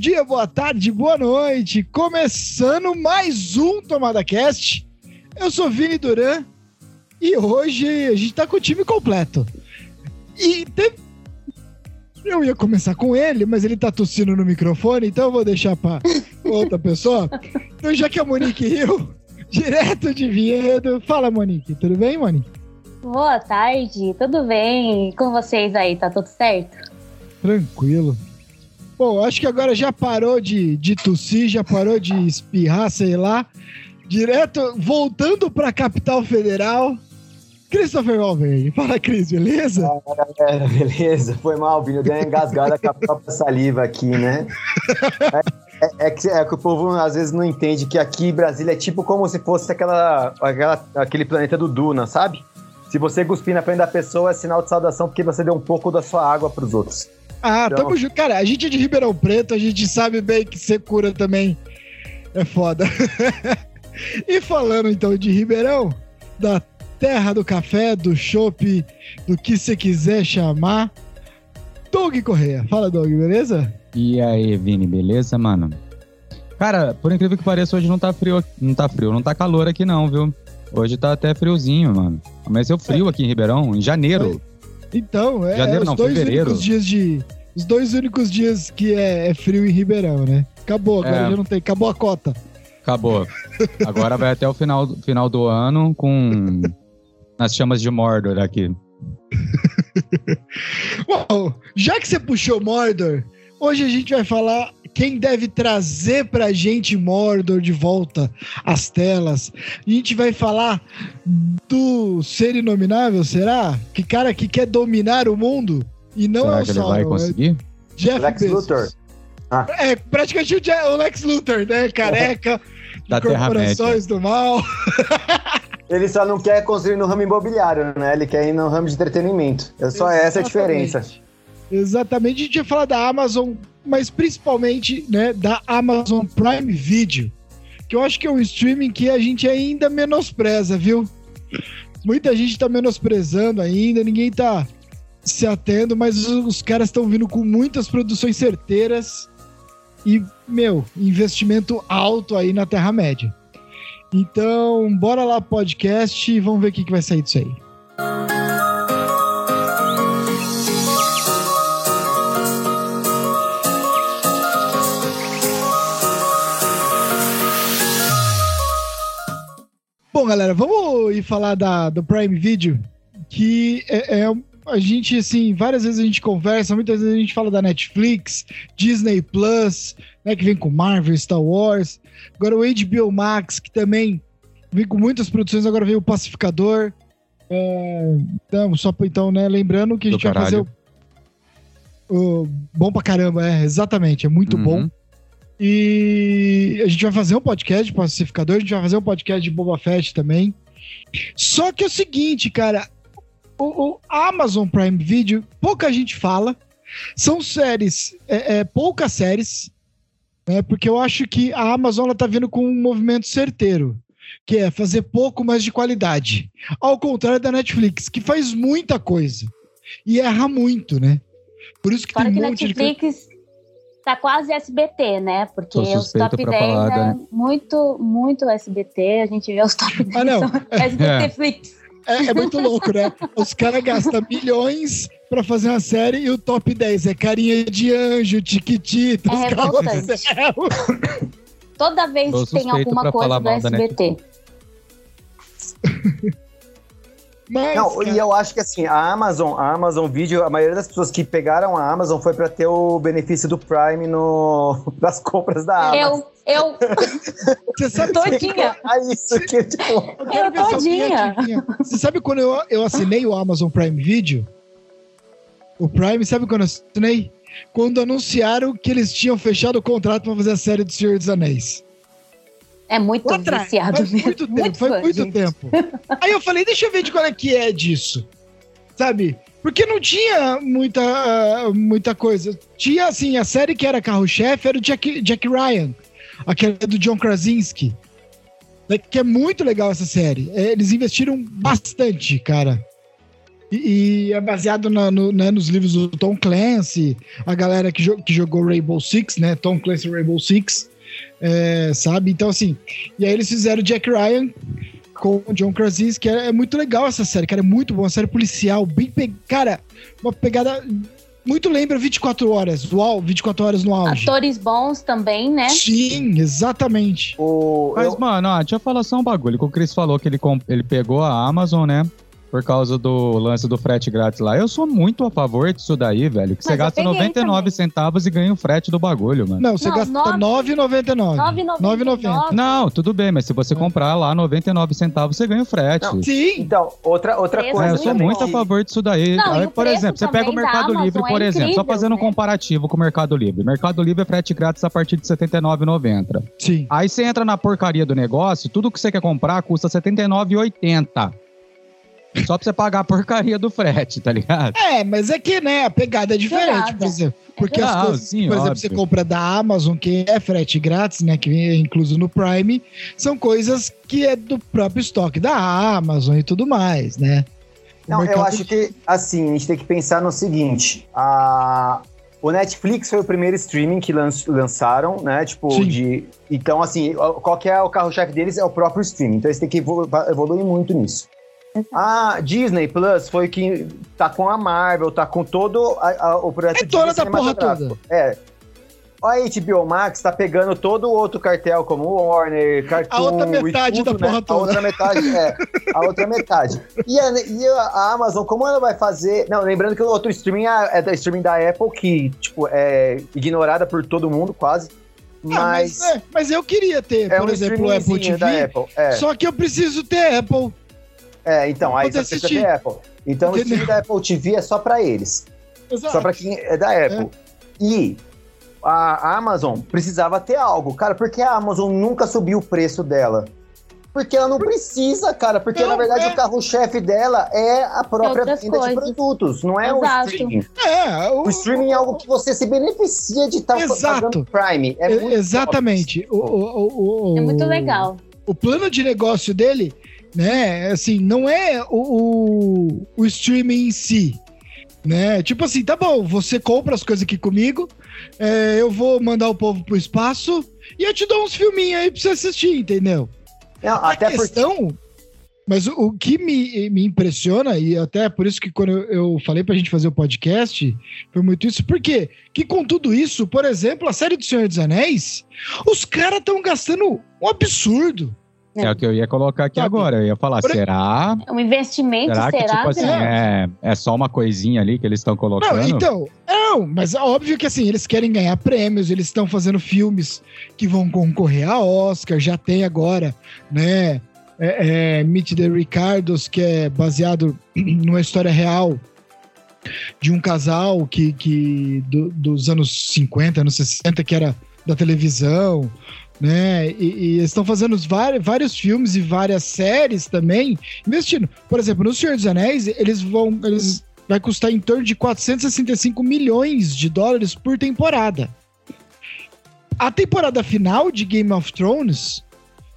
dia, boa tarde, boa noite. Começando mais um Tomada Cast. Eu sou Vini Duran e hoje a gente tá com o time completo. E tem... eu ia começar com ele, mas ele tá tossindo no microfone, então eu vou deixar pra outra pessoa. Então, já que a Monique riu, direto de Viedo. Fala, Monique, tudo bem, Monique? Boa tarde, tudo bem? Com vocês aí, tá tudo certo? Tranquilo. Bom, acho que agora já parou de, de tossir, já parou de espirrar, sei lá. Direto, voltando pra capital federal. Christopher Valverde. Fala, Cris, beleza? Ah, galera, beleza? Foi mal, Vini. Eu dei uma engasgada com a própria saliva aqui, né? É, é, é, que, é, que, o povo às vezes não entende que aqui Brasília é tipo como se fosse aquela, aquela, aquele planeta do Duna, sabe? Se você cuspir na frente da pessoa, é sinal de saudação porque você deu um pouco da sua água pros outros. Ah, então... tamo junto. Cara, a gente é de Ribeirão Preto, a gente sabe bem que ser cura também é foda. e falando então de Ribeirão, da terra do café, do chopp, do que você quiser chamar, Doug Correia. Fala, Doug, beleza? E aí, Vini, beleza, mano? Cara, por incrível que pareça, hoje não tá frio, não tá frio, não tá calor aqui não, viu? Hoje tá até friozinho, mano. Amanheceu frio é. aqui em Ribeirão, em janeiro. Então, é, Janeiro, não, os dois fevereiro. únicos dias de. Os dois únicos dias que é, é frio em Ribeirão, né? Acabou, agora é. já não tem. Acabou a cota. Acabou. Agora vai até o final, final do ano com nas chamas de Mordor aqui. Bom, já que você puxou Mordor, hoje a gente vai falar quem deve trazer pra gente Mordor de volta às telas. A gente vai falar do ser inominável, será? Que cara que quer dominar o mundo e não será é o que ele vai conseguir? É Jeff Lex Bezos. Luthor. Ah. É, praticamente o, Lex Luthor, né? Careca, da corporações do mal. Ele só não quer construir no ramo imobiliário, né? Ele quer ir no ramo de entretenimento. É só Exatamente. essa a diferença. Exatamente. A gente ia falar da Amazon mas principalmente né, da Amazon Prime Video, que eu acho que é um streaming que a gente ainda menospreza, viu? Muita gente está menosprezando ainda, ninguém está se atendo, mas os, os caras estão vindo com muitas produções certeiras e, meu, investimento alto aí na Terra-média. Então, bora lá podcast e vamos ver o que, que vai sair disso aí. Galera, vamos ir falar da, do Prime Video, que é, é, a gente, assim, várias vezes a gente conversa, muitas vezes a gente fala da Netflix, Disney Plus, né, que vem com Marvel, Star Wars, agora o HBO Max, que também vem com muitas produções, agora veio o Pacificador. É, então, só então, né, lembrando que a gente vai fazer o, o, Bom pra caramba, é, exatamente, é muito uhum. bom. E a gente vai fazer um podcast de Pacificador, a gente vai fazer um podcast de Boba Fett também. Só que é o seguinte, cara, o, o Amazon Prime Video, pouca gente fala. São séries, é, é, poucas séries, né? Porque eu acho que a Amazon ela tá vindo com um movimento certeiro, que é fazer pouco, mas de qualidade. Ao contrário da Netflix, que faz muita coisa e erra muito, né? Por isso que Fora tem um monte Netflix... de tá quase SBT, né? Porque os top 10 falar, é né? muito, muito SBT. A gente vê os top 10 ah, não. SBT é. Flix. É, é, muito louco, né? Os caras gastam milhões pra fazer uma série e o top 10 é carinha de anjo, tiquitita, é Toda vez tem alguma coisa do SBT. Mas, não, cara... e eu acho que assim, a Amazon, a Amazon Video, a maioria das pessoas que pegaram a Amazon foi para ter o benefício do Prime no, das compras da Amazon. Eu, eu. Você sabe todinha. É isso que tipo. Eu, eu todinha. Você sabe quando eu, eu assinei o Amazon Prime Video? O Prime, sabe quando eu assinei? Quando anunciaram que eles tinham fechado o contrato para fazer a série do Senhor dos Anéis. É muito Outra, viciado faz mesmo. Muito tempo, muito faz muito gente. tempo. Aí eu falei, deixa eu ver de qual é que é disso. Sabe? Porque não tinha muita, muita coisa. Tinha, assim, a série que era carro-chefe era o Jack, Jack Ryan. Aquela do John Krasinski. Que é muito legal essa série. É, eles investiram bastante, cara. E, e é baseado na, no, né, nos livros do Tom Clancy, a galera que, jo que jogou Rainbow Six, né? Tom Clancy Rainbow Six, é, sabe? Então, assim, e aí eles fizeram Jack Ryan com o John Krasinski, que é, é, muito legal essa série, cara, é muito bom, uma série policial, bem, pe... cara, uma pegada muito lembra 24 horas, uau, 24 horas no auge. Atores bons também, né? Sim, exatamente. O, Mas, eu... mano, ó, deixa eu falar só um bagulho, que o Chris falou que ele, comp... ele pegou a Amazon, né? Por causa do lance do frete grátis lá. Eu sou muito a favor disso daí, velho. Que Mas você gasta 99 também. centavos e ganha o frete do bagulho, mano. Não, você não, gasta 9,99. 9,99. Não, tudo bem, mas se você comprar lá 99 centavos, você ganha o frete. Não, sim. Então, outra, outra coisa. É, eu sou muito a favor disso daí. Não, Aí, por exemplo, você pega o Mercado Livre, por é exemplo, só fazendo um né? comparativo com o Mercado Livre. Mercado Livre é frete grátis a partir de R$ 79,90. Sim. Aí você entra na porcaria do negócio, tudo que você quer comprar custa R$ 79,80. Só pra você pagar a porcaria do frete, tá ligado? É, mas é que, né, a pegada é diferente, por exemplo. Porque é as coisas, sim, por exemplo, você compra da Amazon, que é frete grátis, né, que é incluso no Prime, são coisas que é do próprio estoque da Amazon e tudo mais, né? O Não, eu acho que, assim, a gente tem que pensar no seguinte, a... O Netflix foi o primeiro streaming que lançaram, né? Tipo, Sim. de. Então, assim, qual que é o carro-chefe deles? É o próprio streaming. Então, eles têm que evoluir muito nisso. A Disney Plus foi que tá com a Marvel, tá com todo a, a, o projeto é toda da porra toda. É. A HBO Max tá pegando todo o outro cartel, como o Warner, Cartoon... A outra metade tudo, da né? porra toda. A outra metade, é. A outra metade. E a, e a Amazon, como ela vai fazer... Não, lembrando que o outro streaming é, é da streaming da Apple, que, tipo, é ignorada por todo mundo, quase. Mas... mas, é, mas, eu queria ter, é por um exemplo, o Apple TV, Apple, é. só que eu preciso ter Apple é, então, aí você precisa ter Apple. Então Entendeu? o stream da Apple TV é só para eles. Exato. Só para quem é da Apple. É. E a Amazon precisava ter algo. Cara, por que a Amazon nunca subiu o preço dela? Porque ela não precisa, cara. Porque, não, na verdade, é... o carro-chefe dela é a própria venda coisas. de produtos, não é Exato. o streaming. É, o, o streaming é algo que você se beneficia de estar tá pagando Prime. É muito Exatamente. O, o, o, é muito legal. O plano de negócio dele né? Assim, não é o, o, o streaming em si, né? Tipo assim, tá bom, você compra as coisas aqui comigo, é, eu vou mandar o povo pro espaço e eu te dou uns filminhos aí pra você assistir, entendeu? Não, a até questão, porque... mas o, o, que me, me impressiona, e até por isso que quando eu, eu falei pra gente fazer o podcast, foi muito isso, porque que com tudo isso, por exemplo, a série do Senhor dos Anéis, os caras estão gastando um absurdo. É. é o que eu ia colocar aqui agora. Eu ia falar, será? Um investimento, será? Que, será tipo assim, é, é só uma coisinha ali que eles estão colocando? Não, então, não, mas é óbvio que assim, eles querem ganhar prêmios, eles estão fazendo filmes que vão concorrer a Oscar, já tem agora, né? É, é, Meet the Ricardos, que é baseado numa história real de um casal que, que do, dos anos 50, anos 60, que era da televisão né? E, e estão fazendo vários, vários filmes e várias séries também, investindo. Por exemplo, no Senhor dos Anéis, eles vão. Eles vai custar em torno de 465 milhões de dólares por temporada. A temporada final de Game of Thrones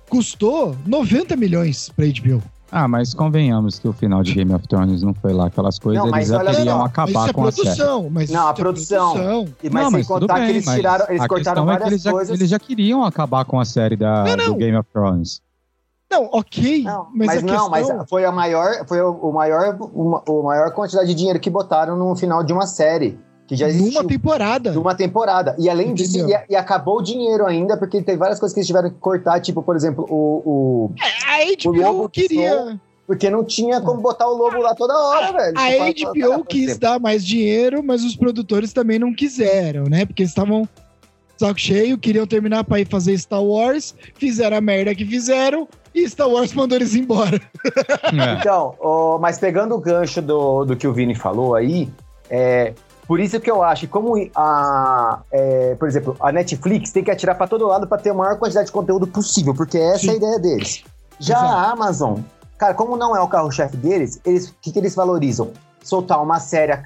custou 90 milhões para HBO. Ah, mas convenhamos que o final de Game of Thrones não foi lá aquelas coisas, não, eles já queriam não, acabar com produção, a série. Mas não, a produção. produção. Mas não, sem contar bem, que eles tiraram, eles cortaram várias é eles coisas. Já, eles já queriam acabar com a série da, do Game of Thrones. Não, ok. Não, mas, mas não, questão... mas foi a maior, foi o maior, uma, o maior quantidade de dinheiro que botaram no final de uma série. Que já existiu. Numa temporada. Numa temporada. E além Entendeu? disso, e, e, acabou o dinheiro ainda, porque tem várias coisas que eles tiveram que cortar, tipo, por exemplo, o. o é, a HBO queria. Porque não tinha como botar o lobo lá toda hora, velho. A HBO quis dar mais dinheiro, mas os produtores também não quiseram, né? Porque eles estavam saco cheio, queriam terminar para ir fazer Star Wars, fizeram a merda que fizeram e Star Wars mandou eles embora. É. Então, oh, mas pegando o gancho do, do que o Vini falou aí, é, por isso que eu acho que como a, é, por exemplo, a Netflix tem que atirar para todo lado para ter a maior quantidade de conteúdo possível, porque essa Sim. é a ideia deles. Já Exato. a Amazon Cara, como não é o carro-chefe deles, eles, o que, que eles valorizam? Soltar uma série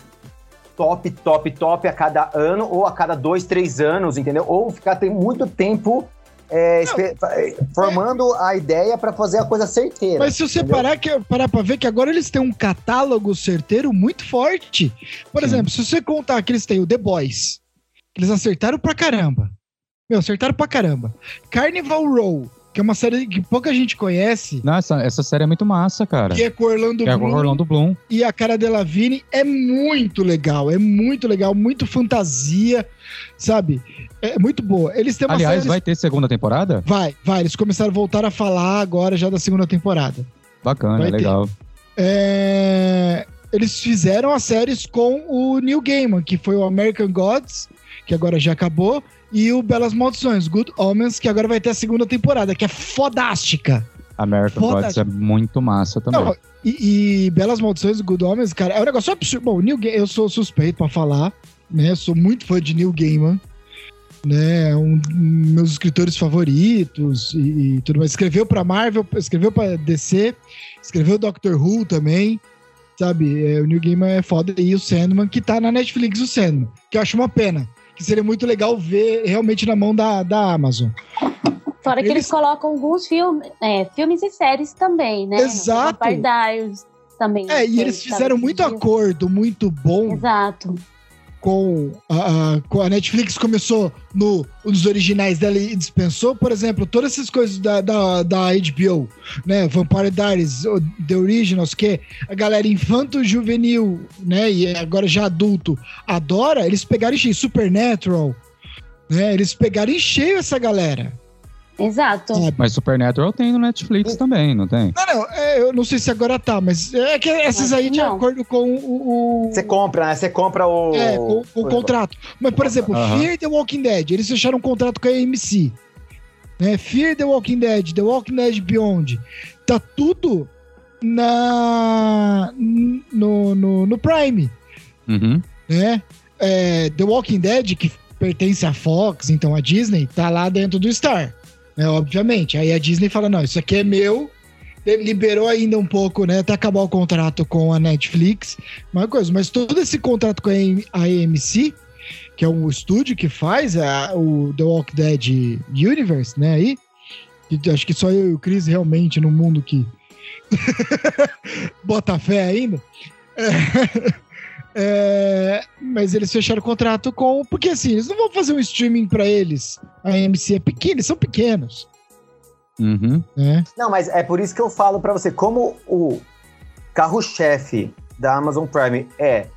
top, top, top a cada ano ou a cada dois, três anos, entendeu? Ou ficar tem muito tempo é, formando a ideia para fazer a coisa certeira. Mas se você parar, que, parar pra ver que agora eles têm um catálogo certeiro muito forte. Por Sim. exemplo, se você contar que eles têm o The Boys, eles acertaram pra caramba. Meu, acertaram pra caramba. Carnival Row, que é uma série que pouca gente conhece. Nossa, essa série é muito massa, cara. Que é com Orlando que Bloom. É com Orlando Bloom. E a cara de Lavigne é muito legal, é muito legal, muito fantasia, sabe? É muito boa. Eles têm uma Aliás, série... vai ter segunda temporada? Vai, vai. Eles começaram a voltar a falar agora já da segunda temporada. Bacana, vai legal. É... Eles fizeram as séries com o Neil Gaiman, que foi o American Gods, que agora já acabou, e o Belas Maldições, Good Omens, que agora vai ter a segunda temporada, que é fodástica. American Gods é muito massa também. Não, e, e, Belas Maldições, Good Omens, cara, é um negócio absurdo. Bom, Neil Gaiman, eu sou suspeito pra falar, né? Sou muito fã de Neil Gaiman, né? Um dos meus escritores favoritos e, e tudo mais. Escreveu pra Marvel, escreveu pra DC, escreveu Doctor Who também, sabe? É, o Neil Gaiman é foda. E o Sandman, que tá na Netflix, o Sandman, que eu acho uma pena que seria muito legal ver realmente na mão da, da Amazon. Fora que eles, colocam alguns filmes, é, filmes e séries também, né? Exato. Também. É, e eles fizeram muito acordo, muito bom. Exato com a, com a Netflix começou no, nos originais dela e dispensou, por exemplo, todas essas coisas da, da, da HBO, né? Vampire Diaries, The Originals, que a galera infanto-juvenil, né? E agora já adulto adora, eles pegaram em cheio. Supernatural, né? Eles pegaram em cheio essa galera. Exato. É, mas Supernatural tem no Netflix é. também, não tem? Não, não, é, eu não sei se agora tá, mas é que essas aí de acordo com o. Você compra, né? Você compra o. É, com, com o, contrato. Mas, por exemplo, uh -huh. Fear the Walking Dead, eles fecharam um contrato com a AMC. Né? Fear the Walking Dead, The Walking Dead Beyond. Tá tudo na no, no, no Prime. Uhum. Né? É, the Walking Dead, que pertence à Fox, então a Disney, tá lá dentro do Star né? Obviamente. Aí a Disney fala: não, isso aqui é meu. Liberou ainda um pouco, né? Até acabar o contrato com a Netflix. Uma coisa, mas todo esse contrato com a AMC, que é um estúdio que faz a, o The Walking Dead Universe, né? Aí, acho que só eu e o Chris realmente no mundo que bota fé ainda. É. Mas eles fecharam o contrato com. Porque assim, eles não vão fazer um streaming para eles. A AMC é pequena, eles são pequenos. Uhum. É. Não, mas é por isso que eu falo para você, como o carro-chefe da Amazon Prime é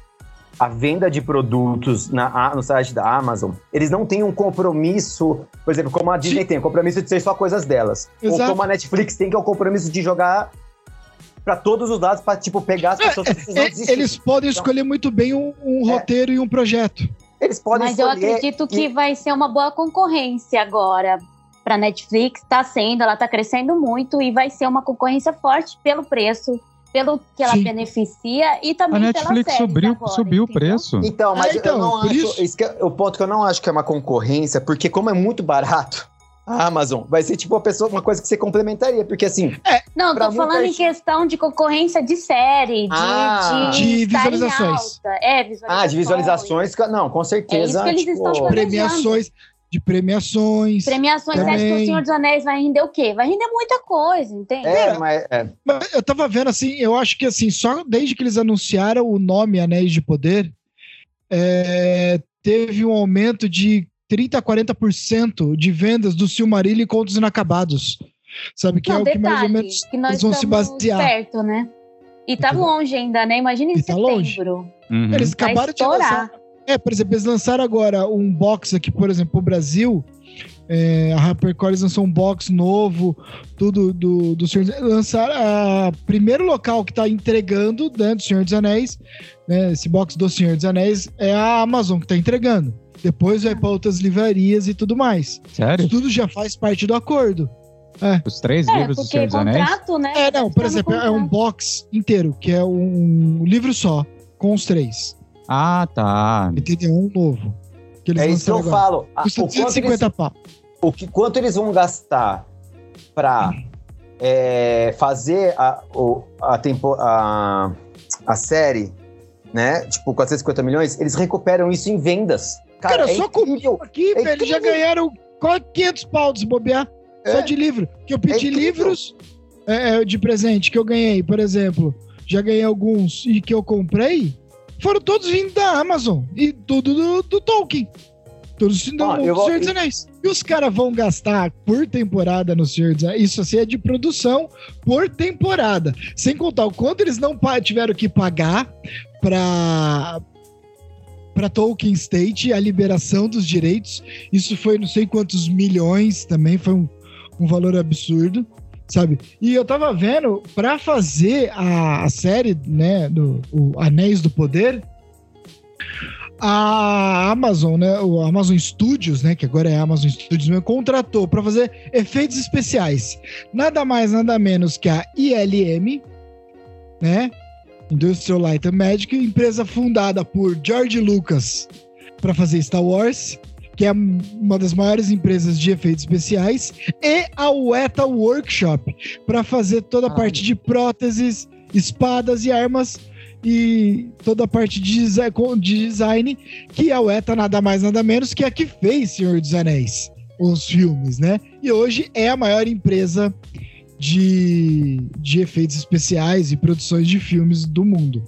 a venda de produtos na, no site da Amazon, eles não têm um compromisso, por exemplo, como a Disney Sim. tem, o compromisso de ser só coisas delas. Exato. Ou como a Netflix tem, que é o compromisso de jogar para todos os lados para tipo pegar as é, pessoas que é, é, Eles podem então, escolher muito bem um, um é. roteiro e um projeto. Eles podem Mas eu acredito que vai ser uma boa concorrência agora para Netflix, está sendo, ela está crescendo muito e vai ser uma concorrência forte pelo preço, pelo que ela Sim. beneficia e também a Netflix subiu, agora, subiu o preço. Então, mas então, eu não acho, isso... Isso é, o ponto que eu não acho que é uma concorrência, porque como é muito barato, a Amazon. Vai ser tipo uma pessoa, uma coisa que você complementaria, porque assim. É, não, tô falando em questão de concorrência de série, de, ah, de, de visualizações. É, visualizações. Ah, de visualizações. Não, com certeza. É isso que eles tipo, estão premiações. De premiações. Premiações, também. acho que o Senhor dos Anéis vai render o quê? Vai render muita coisa, entende? É, mas, é. mas eu tava vendo assim, eu acho que assim, só desde que eles anunciaram o nome Anéis de Poder, é, teve um aumento de 30% a 40% de vendas do Silmarillion e Contos Inacabados. Sabe? Que Não, é o detalhe, que mais ou menos que eles vão se basear. Perto, né? E tá longe ainda, né? Imagina em tá setembro. Longe. Uhum. Eles acabaram de lançar. É, por exemplo, eles lançaram agora um box aqui, por exemplo, pro Brasil. É, a HarperCollins lançou um box novo, tudo do, do Senhor dos Anéis. Lançaram a primeiro local que tá entregando dentro né, do Senhor dos Anéis, né, esse box do Senhor dos Anéis, é a Amazon que tá entregando. Depois vai para outras livrarias e tudo mais. Sério? Tudo já faz parte do acordo. É. Os três é, livros do Senhor dos Anéis? Né? É, não, por exemplo, é um box inteiro, que é um livro só, com os três. Ah, tá. Entendeu? Um novo. é isso que eu agora. falo. Custa 150 eles, pau. O que, quanto eles vão gastar pra é, fazer a, o, a, tempo, a, a série, né? Tipo, 450 milhões, eles recuperam isso em vendas. Cara, Cara é só incrível. comigo aqui, é velho, já ganharam 500 pau de bobear. É. Só de livro. Que eu pedi é livros é, é, de presente que eu ganhei, por exemplo. Já ganhei alguns e que eu comprei. Foram todos vindo da Amazon. E tudo do, do Tolkien. Todos do, ah, do Senhor dos Anéis. E os caras vão gastar por temporada no Senhor dos Anéis. Isso assim é de produção por temporada. Sem contar o quanto eles não tiveram que pagar para para Tolkien State a liberação dos direitos. Isso foi não sei quantos milhões também, foi um, um valor absurdo, sabe? E eu tava vendo, para fazer a, a, série, né, do Anéis do Poder, a Amazon, né, o Amazon Studios, né, que agora é Amazon Studios, me contratou para fazer efeitos especiais. Nada mais, nada menos que a ILM, né, Industrial Light and Magic, empresa fundada por George Lucas para fazer Star Wars, que é uma das maiores empresas de efeitos especiais, e a Weta Workshop para fazer toda a parte de próteses, espadas e armas e toda a parte de design, que a Weta nada mais nada menos que a que fez Senhor dos Anéis, os filmes, né? E hoje é a maior empresa de, de efeitos especiais e produções de filmes do mundo.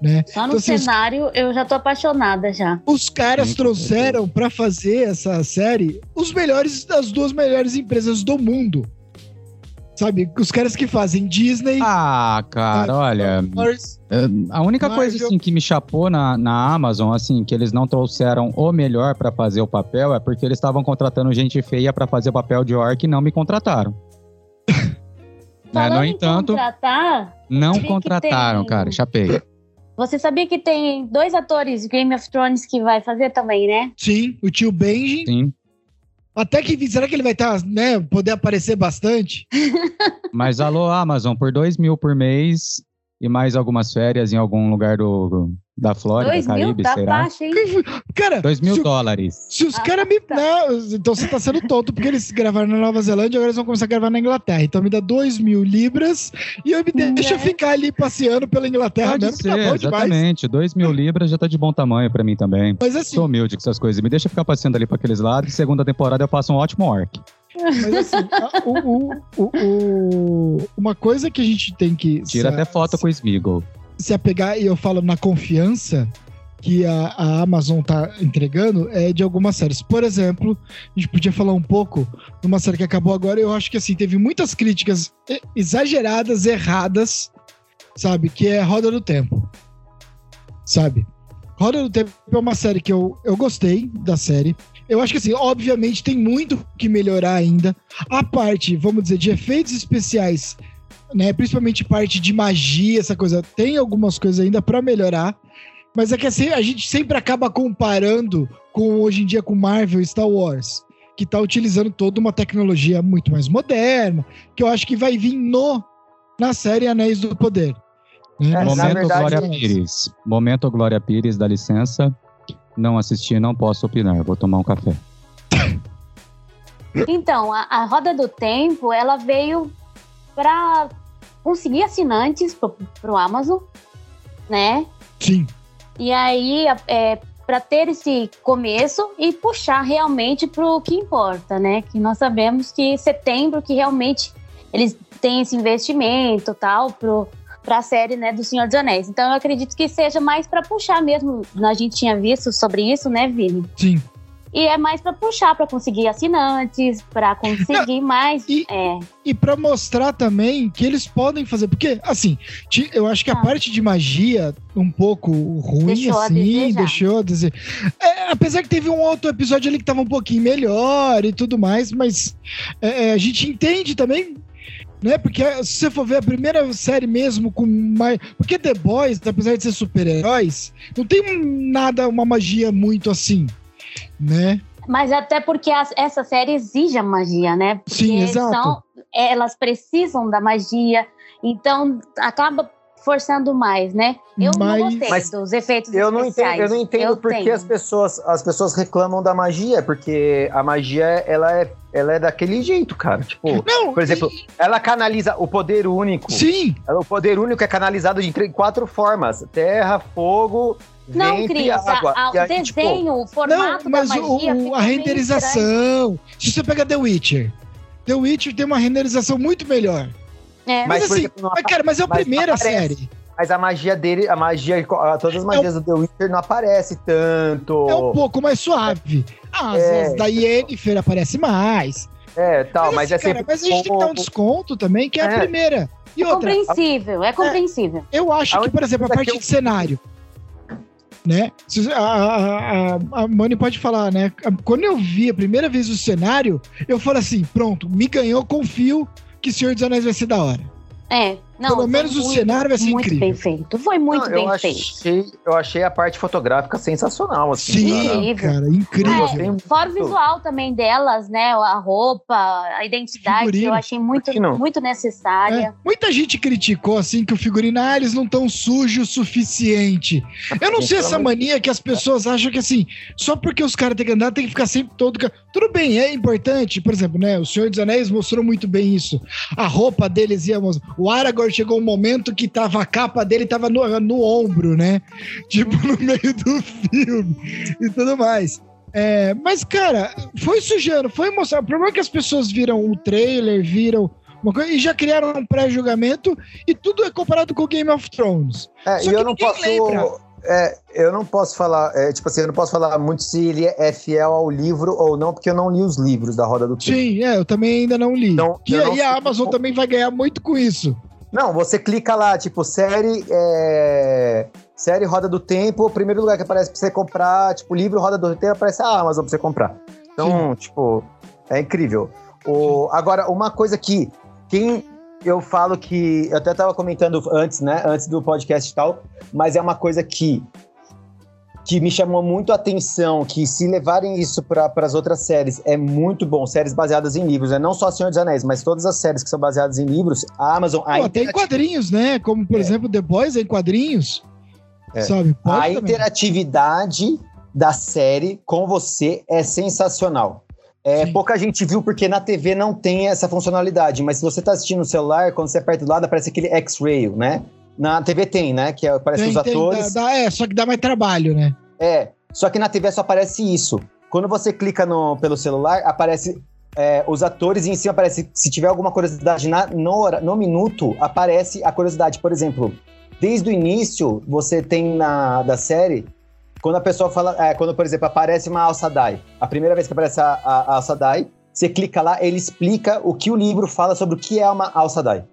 Né? Só no então, assim, cenário os, eu já tô apaixonada já. Os caras trouxeram para fazer essa série os melhores das duas melhores empresas do mundo. Sabe, os caras que fazem Disney. Ah, cara, olha. Wars, é, a única Marvel. coisa assim que me chapou na, na Amazon, assim, que eles não trouxeram o melhor para fazer o papel é porque eles estavam contratando gente feia para fazer o papel de orc e não me contrataram. Né? No entanto, não contrataram, tem... cara, chapei. Você sabia que tem dois atores Game of Thrones que vai fazer também, né? Sim, o tio Benji. Sim. Até que será que ele vai estar, tá, né? Poder aparecer bastante? Mas alô, Amazon, por dois mil por mês e mais algumas férias em algum lugar do, da Flórida, Dois Caribe, mil? Tá será? Baixo, hein? Cara, 2 mil dólares. Se os ah, caras me. Tá. Não, então você tá sendo tonto, porque eles gravaram na Nova Zelândia, agora eles vão começar a gravar na Inglaterra. Então me dá 2 mil libras e eu me deixa né? ficar ali passeando pela Inglaterra Pode mesmo, tá ser, tá exatamente. 2 mil libras já tá de bom tamanho pra mim também. Mas assim. Sou humilde com essas coisas. Me deixa ficar passeando ali pra aqueles lados. Segunda temporada eu faço um ótimo orc. Mas assim, a, o, o, o, uma coisa que a gente tem que. Tira até foto com o Smeagol. Se apegar, e eu falo na confiança, que a, a, Amazon tá entregando é de algumas séries. Por exemplo, a gente podia falar um pouco de uma série que acabou agora. Eu acho que assim, teve muitas críticas exageradas, erradas, sabe? Que é Roda do Tempo. Sabe? Roda do Tempo é uma série que eu, eu gostei da série. Eu acho que assim, obviamente tem muito que melhorar ainda. A parte, vamos dizer, de efeitos especiais, né? Principalmente parte de magia, essa coisa, tem algumas coisas ainda para melhorar. Mas é que assim, a gente sempre acaba comparando com hoje em dia com Marvel e Star Wars, que está utilizando toda uma tecnologia muito mais moderna, que eu acho que vai vir no na série Anéis do Poder. Né? É, Momento verdade, Glória é Pires. Momento Glória Pires, dá licença. Não assisti, não posso opinar. Vou tomar um café. Então, a, a Roda do Tempo, ela veio para conseguir assinantes para o Amazon, né? Sim. E aí, é, para ter esse começo e puxar realmente para o que importa, né? Que nós sabemos que setembro que realmente eles têm esse investimento tal para a série né, do Senhor dos Anéis. Então eu acredito que seja mais para puxar mesmo. A gente tinha visto sobre isso, né, Vini? Sim. E é mais para puxar, para conseguir assinantes, para conseguir Não, mais. E, é. e para mostrar também que eles podem fazer. Porque, assim, eu acho que a ah. parte de magia, um pouco ruim, deixou assim, a deixou a dizer. É, apesar que teve um outro episódio ali que tava um pouquinho melhor e tudo mais, mas é, é a gente entende também né? Porque se você for ver a primeira série mesmo com mais. Porque The Boys, apesar de ser super-heróis, não tem nada, uma magia muito assim né? Mas até porque as, essa série exige a magia, né? Porque Sim, exato. São, elas precisam da magia, então acaba forçando mais, né? Eu mas, não gostei mas dos efeitos eu não especiais. Entendo, eu não entendo eu porque as pessoas, as pessoas reclamam da magia, porque a magia ela é, ela é daquele jeito, cara. Tipo, não, por exemplo, e... ela canaliza o poder único. Sim. Ela, o poder único é canalizado de quatro formas: terra, fogo, Não, Cris, a- água. a- o aí, tipo, desenho, o formato Não, mas da magia o- a renderização. Se você pega The Witcher, The Witcher tem uma renderização muito melhor. É. Mas, Mas, assim, exemplo, mas, cara, mas é a mas primeira aparece. série. Mas a magia dele, a magia, todas as magias do The Witcher não aparece tanto. É um pouco mais suave. As, É. as da Yennefer aparece mais. É, tal, mas, assim, é cara, sempre. mas a gente tem que dar um desconto também, que é, a É. primeira. E É outra, compreensível, é compreensível. eu acho A que, por exemplo, a parte de cenário. Né? A, a, a Mani pode falar, né? Quando eu vi a primeira vez o cenário, eu falei assim: pronto, me ganhou, confio que Senhor dos Anéis vai ser da hora. É, não, Pelo menos o muito, cenário vai ser muito incrível. bem feito. Foi muito Não, bem eu feito. achei, eu achei a parte fotográfica sensacional, assim. Sim, Incrível. cara, incrível. É, fora o visual também delas, né? A roupa, a identidade, Figurino. eu achei muito, muito necessária. É, muita gente criticou assim que o figurino, ah, eles não tão sujos o suficiente. Eu não sei essa mania que as pessoas acham que assim, só porque os caras têm que andar, tem que ficar sempre todo. Tudo bem, é importante, por exemplo, né? O Senhor dos Anéis mostrou muito bem isso. A roupa deles ia mostrar. O Aragorn chegou um momento que tava a capa dele tava no, no ombro, né? Tipo, no meio do filme e tudo mais. É, mas, cara, foi sujando, foi mostrar. O problema é que as pessoas viram o trailer, viram uma coisa, e já criaram um pré-julgamento, e tudo é comparado com o Game of Thrones. É, Só e eu que não posso. é, eu não posso falar, é, tipo assim, eu não posso falar muito se ele é fiel ao livro ou não, porque eu não li os livros da Roda do Tempo. Sim, é, eu também ainda não li. E eu não aí a sei Amazon também vai ganhar muito com isso. Não, você clica lá, tipo, série. é, Série Roda do Tempo, o primeiro lugar que aparece pra você comprar, tipo, livro Roda do Tempo, aparece a Amazon pra você comprar. Então, tipo, é incrível. O, agora, uma coisa que quem eu falo que. Eu até tava comentando antes, né? Antes do podcast e tal, mas é uma coisa que. Que me chamou muito a atenção, que se levarem isso para as outras séries, é muito bom. Séries baseadas em livros, né? Não só Senhor dos Anéis, mas todas as séries que são baseadas em livros, a Amazon. A Pô, tem quadrinhos, né? Como, por É. exemplo, The Boys em quadrinhos. É. Sabe? Pode a também. interatividade da série com você é sensacional. É, Sim. pouca gente viu porque na TV não tem essa funcionalidade, mas se você tá assistindo no celular, quando você aperta do lado, aparece aquele X-Ray, né? Na TV tem, né? Que é- aparece Tem, os tem, atores. dá- dá- é, só que dá mais trabalho, né? É, só que na TV só aparece isso. Quando você clica no, pelo celular, aparece é, os atores e em cima aparece, se tiver alguma curiosidade na, no, no minuto, aparece a curiosidade. Por exemplo, desde o início, você tem na da série, quando a pessoa fala, é, quando, por exemplo, aparece uma Alça Dai, a primeira vez que aparece a, a, a Alça Dai, você clica lá, ele explica o que o livro fala sobre o que é uma Alça Dai.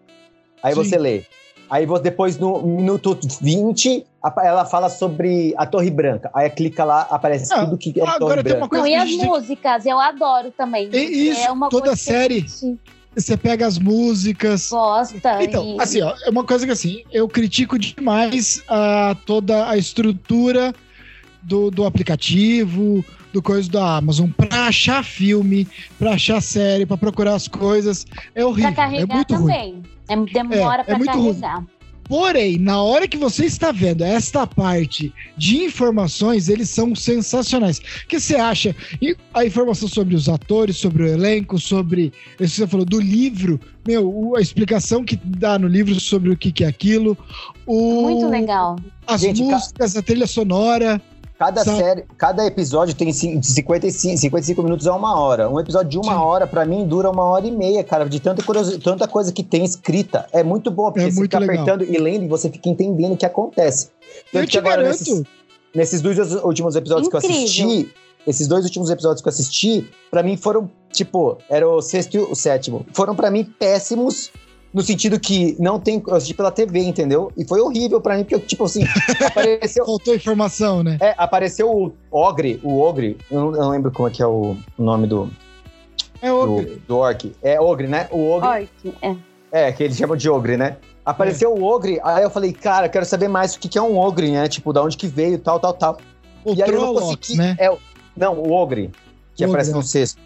Aí Sim. você lê. Aí você, depois, no minuto 20, a- ela fala sobre a Torre Branca. Aí clica lá, aparece Ah, tudo que é a Torre tem uma Branca. coisa Não, e as gente músicas, eu adoro também. E isso, é uma toda série- gente Você pega as músicas. Gosta. Então, e- assim, ó, é uma coisa que assim, eu critico demais a, toda a estrutura do, do aplicativo, do coisa da Amazon, pra achar filme, pra achar série, pra procurar as coisas. É horrível. Pra É carregar muito ruim. também. É, demora É, é pra muito ruim. carregar. Porém, na hora que você está vendo esta parte de informações, eles são sensacionais. O que você acha? E a informação sobre os atores, sobre o elenco, sobre. Isso que você falou do livro, meu, a explicação que dá no livro sobre o que, que é aquilo. O, Muito legal. As Gente, ca- músicas, a trilha sonora. Cada Sabe? série, cada episódio tem cin- de 55, 55 minutos a uma hora. Um episódio de uma Sim. hora, pra mim, dura uma hora e meia, cara, de tanta, tanta coisa que tem escrita. É muito bom, porque É você muito fica legal. apertando e lendo e você fica entendendo o que acontece. Eu Tanto te que agora, garanto. nesses, nesses dois últimos episódios que eu Incrível. assisti, esses dois últimos episódios que eu assisti, pra mim foram, tipo, era o sexto e o sétimo. Foram pra mim péssimos. No sentido que não tem. Eu assisti pela TV, entendeu? E foi horrível pra mim, porque, tipo assim, apareceu. Faltou informação, né? É, apareceu o Ogre, o Ogre, eu não, eu não lembro como é que é o nome do, É o. do, do Orc. É Ogre, né? O Ogre, Orc, é. é, que eles chamam de Ogre, né? Apareceu o Ogre, aí eu falei, cara, eu quero saber mais o que, que é um Ogre, né? Tipo, da onde que veio, tal, tal, tal. O e aí eu não consegui... né? É, o- não, o Ogre, que Ogre, aparece é. no sexto.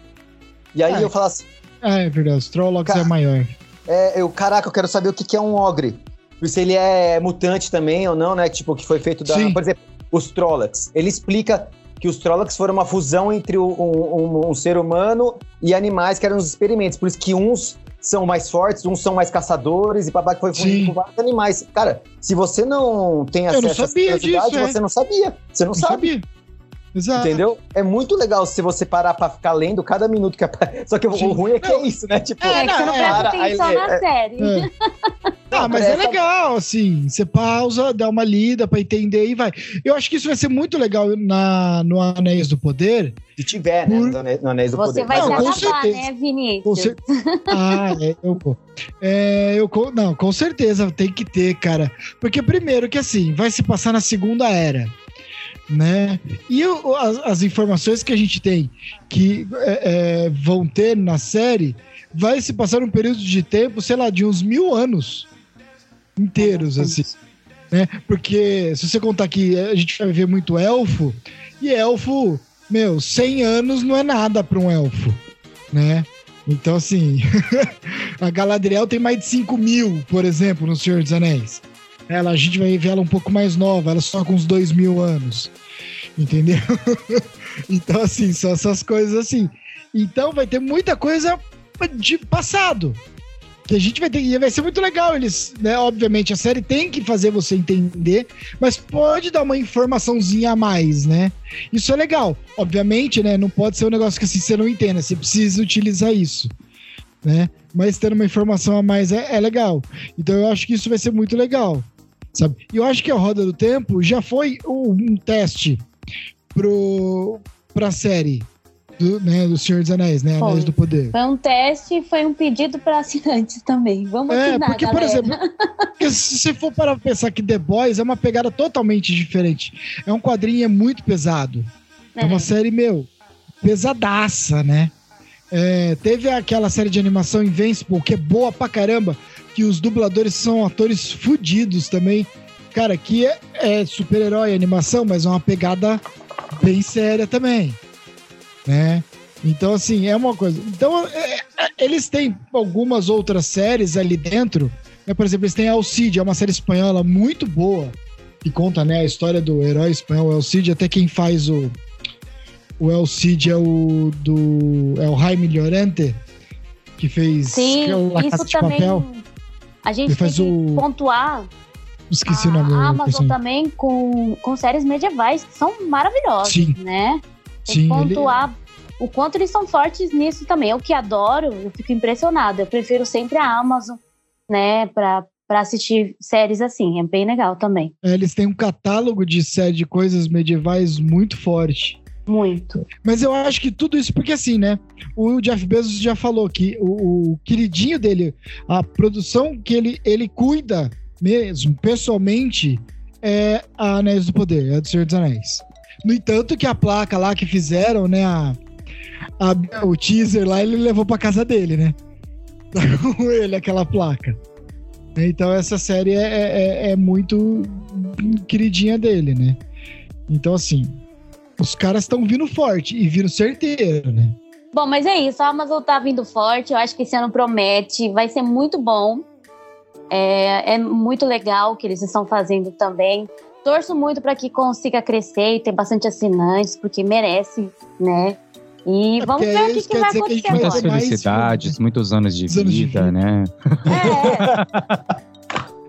E aí Ah, eu falo assim, Ah, é verdade. Os Trollocs é maior. É, eu, caraca, eu quero saber o que, que é um Ogre. Se ele é mutante também ou não, né? Tipo, que foi feito da... Sim. Por exemplo, os Trollocs. Ele explica que os Trollocs foram uma fusão entre um, um- um ser humano e animais que eram os experimentos. Por isso que uns são mais fortes, uns são mais caçadores, e que foi fundido com vários animais. Cara, se você não tem acesso a essa curiosidade, é. você não sabia. Você não, não sabe. Sabia. Exato. Entendeu? É muito legal se você parar pra ficar lendo cada minuto que aparece. Só que Sim. o ruim é que é isso, né? Tipo, é, que você não presta atenção aí, na é, série. É. Ah, mas é legal, assim. Você pausa, dá uma lida pra entender e vai. Eu acho que isso vai ser muito legal na, no Anéis do Poder. Se tiver, né? No Anéis do você Poder. Você vai não, se acabar, né, Vinícius? Cer... Ah, é, eu, é, eu. Não, com certeza tem que ter, cara. Porque, primeiro, que assim, vai se passar na Segunda Era né? E o, as, as, informações que a gente tem que é, é, vão ter na série vai se passar um período de tempo, sei lá, de uns mil anos inteiros, assim. Né? Porque se você contar que a gente vai ver muito elfo, e elfo, meu, 100 anos não é nada para um elfo, né? Então, assim, a Galadriel tem mais de 5 mil, por exemplo, no Senhor dos Anéis. Ela, a gente vai ver ela um pouco mais nova, ela só com uns dois mil anos. Entendeu? então, assim, são essas coisas assim. Então vai ter muita coisa de passado. Que a gente vai ter. E vai ser muito legal. Eles, né? Obviamente, a série tem que fazer você entender, mas pode dar uma informaçãozinha a mais, né? Isso é legal. Obviamente, né? Não pode ser um negócio que assim, você não entenda. Você precisa utilizar isso. Né? Mas tendo uma informação a mais é, é legal. Então eu acho que isso vai ser muito legal sabe? E eu acho que a Roda do Tempo já foi um teste pro, pra série do, né, do Senhor dos Anéis, né? Foi. Anéis do Poder. Foi um teste e foi um pedido para assinantes também. Vamos é, assinar, porque, galera. por exemplo, se você for para pensar que The Boys é uma pegada totalmente diferente. É um quadrinho é muito pesado. É, é uma série, meu, pesadaça, né? É, teve aquela série de animação Invincible, que é boa pra caramba, que os dubladores são atores fudidos também. Cara, que é, é super-herói animação, mas é uma pegada bem séria também, né? Então, assim, é uma coisa. Então, é, é, eles têm algumas outras séries ali dentro. Né? Por exemplo, eles têm Alcide, é uma série espanhola muito boa, que conta né, a história do herói espanhol Alcide. Até quem faz o, o Alcide é o do é o Jaime Llorente, que fez Sim, La Casa de também... Papel. A gente tem que o... pontuar. Esqueci a, o nome. A Amazon também com, com séries medievais que são maravilhosas, Sim. né? Tem Sim, que pontuar ele... o quanto eles são fortes nisso também. Eu que adoro, eu fico impressionada. Eu prefiro sempre a Amazon, né, para para assistir séries assim, é bem legal também. É, eles têm um catálogo de série de coisas medievais muito forte. Muito. Mas eu acho que tudo isso, porque assim, né? O Jeff Bezos já falou que o, o queridinho dele, a produção que ele, ele cuida mesmo, pessoalmente, é a Anéis do Poder, é do Senhor dos Anéis. No entanto, que a placa lá que fizeram, né? A, a o teaser lá, ele levou pra casa dele, né? ele, aquela placa. Então essa série é, é, é muito queridinha dele, né? Então, assim, os caras estão vindo forte e vindo certeiro, né? Bom, mas é isso. A Amazon tá vindo forte. Eu acho que esse ano promete. Vai ser muito bom. É, é muito legal o que eles estão fazendo também. Torço muito para que consiga crescer e ter bastante assinantes, porque merece, né? E é vamos ver o que, que vai acontecer. Que Muitas felicidades, muitos anos de vida, de vida, né? É.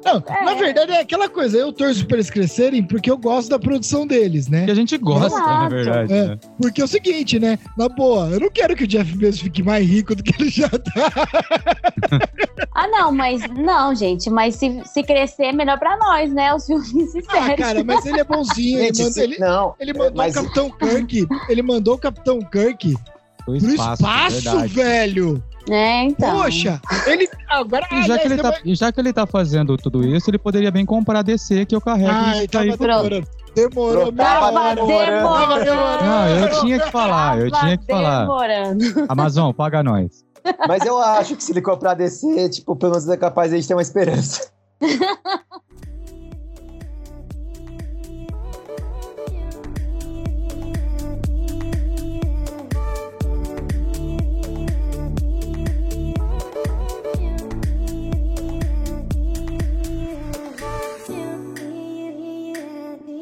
Não, é. na verdade é aquela coisa, eu torço pra eles crescerem porque eu gosto da produção deles, né? Que a gente gosta, Exato. na verdade. É, né? Porque é o seguinte, né? Na boa, eu não quero que o Jeff Bezos fique mais rico do que ele já tá. ah, não, mas não, gente, mas se, se crescer é melhor pra nós, né? Os filmes e Ah, cara, mas ele é bonzinho. Gente, ele, manda, ele, não, ele mandou mas... o Capitão Kirk. Ele mandou o Capitão Kirk pro espaço, espaço velho. É, então. Poxa, ele. Agora, e já, que ele tá, vai... já que ele tá fazendo tudo isso, ele poderia bem comprar DC que eu carrego. Ah, então aí. demorando. Demorou, tava demorando. Não, eu tinha que falar, eu tinha que falar. Demorando. Amazon, paga nós. Mas eu acho que se ele comprar DC, tipo, pelo menos é capaz de a gente ter uma esperança.